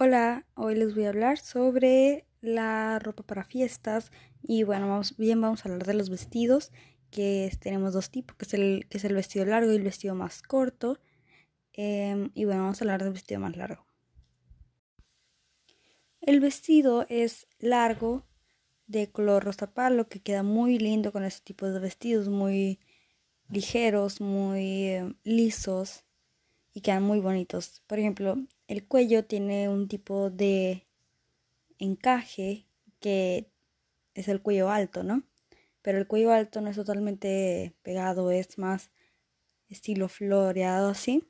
Hola, hoy les voy a hablar sobre la ropa para fiestas y bueno, vamos, bien vamos a hablar de los vestidos, que tenemos dos tipos, que es el, que es el vestido largo y el vestido más corto. Em, y bueno, vamos a hablar del vestido más largo. El vestido es largo, de color rosa palo, que queda muy lindo con este tipo de vestidos, muy ligeros, muy em, lisos y quedan muy bonitos. Por ejemplo, el cuello tiene un tipo de encaje que es el cuello alto, ¿no? Pero el cuello alto no es totalmente pegado, es más estilo floreado así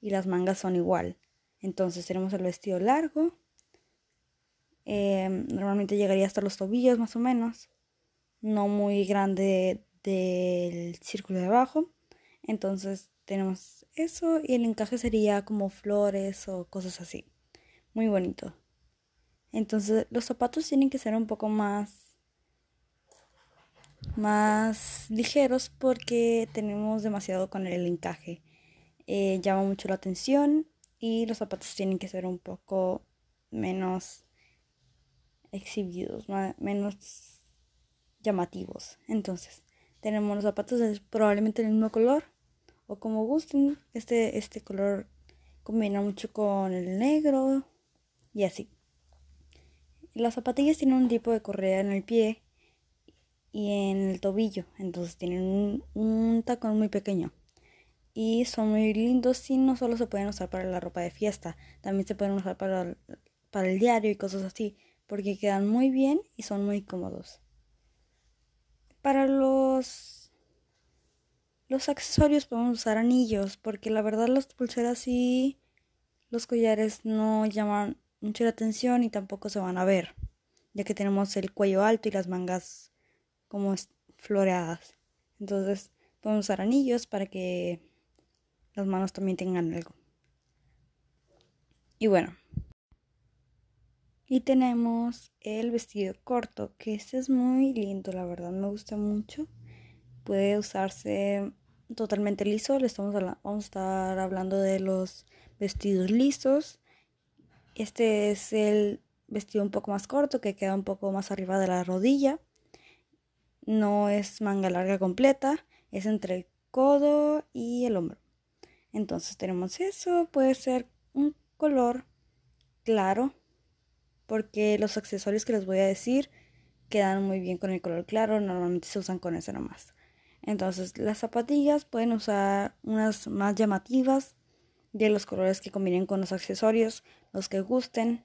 y las mangas son igual. Entonces tenemos el vestido largo, em, normalmente llegaría hasta los tobillos más o menos, no muy grande del círculo de abajo. Entonces tenemos eso y el encaje sería como flores o cosas así. Muy bonito. Entonces los zapatos tienen que ser un poco más más ligeros porque tenemos demasiado con el encaje. Eh, llama mucho la atención y los zapatos tienen que ser un poco menos exhibidos, menos llamativos. Entonces, tenemos los zapatos de probablemente el mismo color o como gusten. Este, este color combina mucho con el negro y así. Las zapatillas tienen un tipo de correa en el pie y en el tobillo, entonces tienen un, tacón muy pequeño. Y son muy lindos y no solo se pueden usar para la ropa de fiesta, también se pueden usar para, para el diario y cosas así, porque quedan muy bien y son muy cómodos. Para los los accesorios podemos usar anillos, porque la verdad las pulseras y los collares no llaman mucho la atención y tampoco se van a ver, ya que tenemos el cuello alto y las mangas como floreadas. Entonces podemos usar anillos para que las manos también tengan algo. Y bueno. Y tenemos el vestido corto, que este es muy lindo, la verdad, me gusta mucho puede usarse totalmente liso. Le estamos vamos a estar hablando de los vestidos lisos. Este es el vestido un poco más corto que queda un poco más arriba de la rodilla. No es manga larga completa, es entre el codo y el hombro. Entonces tenemos eso, puede ser un color claro, porque los accesorios que les voy a decir quedan muy bien con el color claro, normalmente se usan con ese nomás. Entonces las zapatillas pueden usar unas más llamativas de los colores que combinen con los accesorios, los que gusten,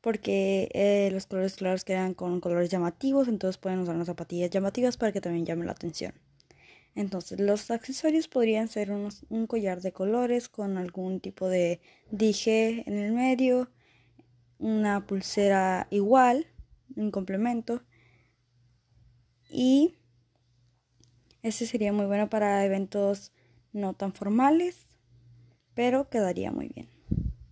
porque eh, los colores claros quedan con colores llamativos, entonces pueden usar unas zapatillas llamativas para que también llamen la atención. Entonces los accesorios podrían ser un collar de colores con algún tipo de dije en el medio, una pulsera igual, un complemento y este sería muy bueno para eventos no tan formales, pero quedaría muy bien.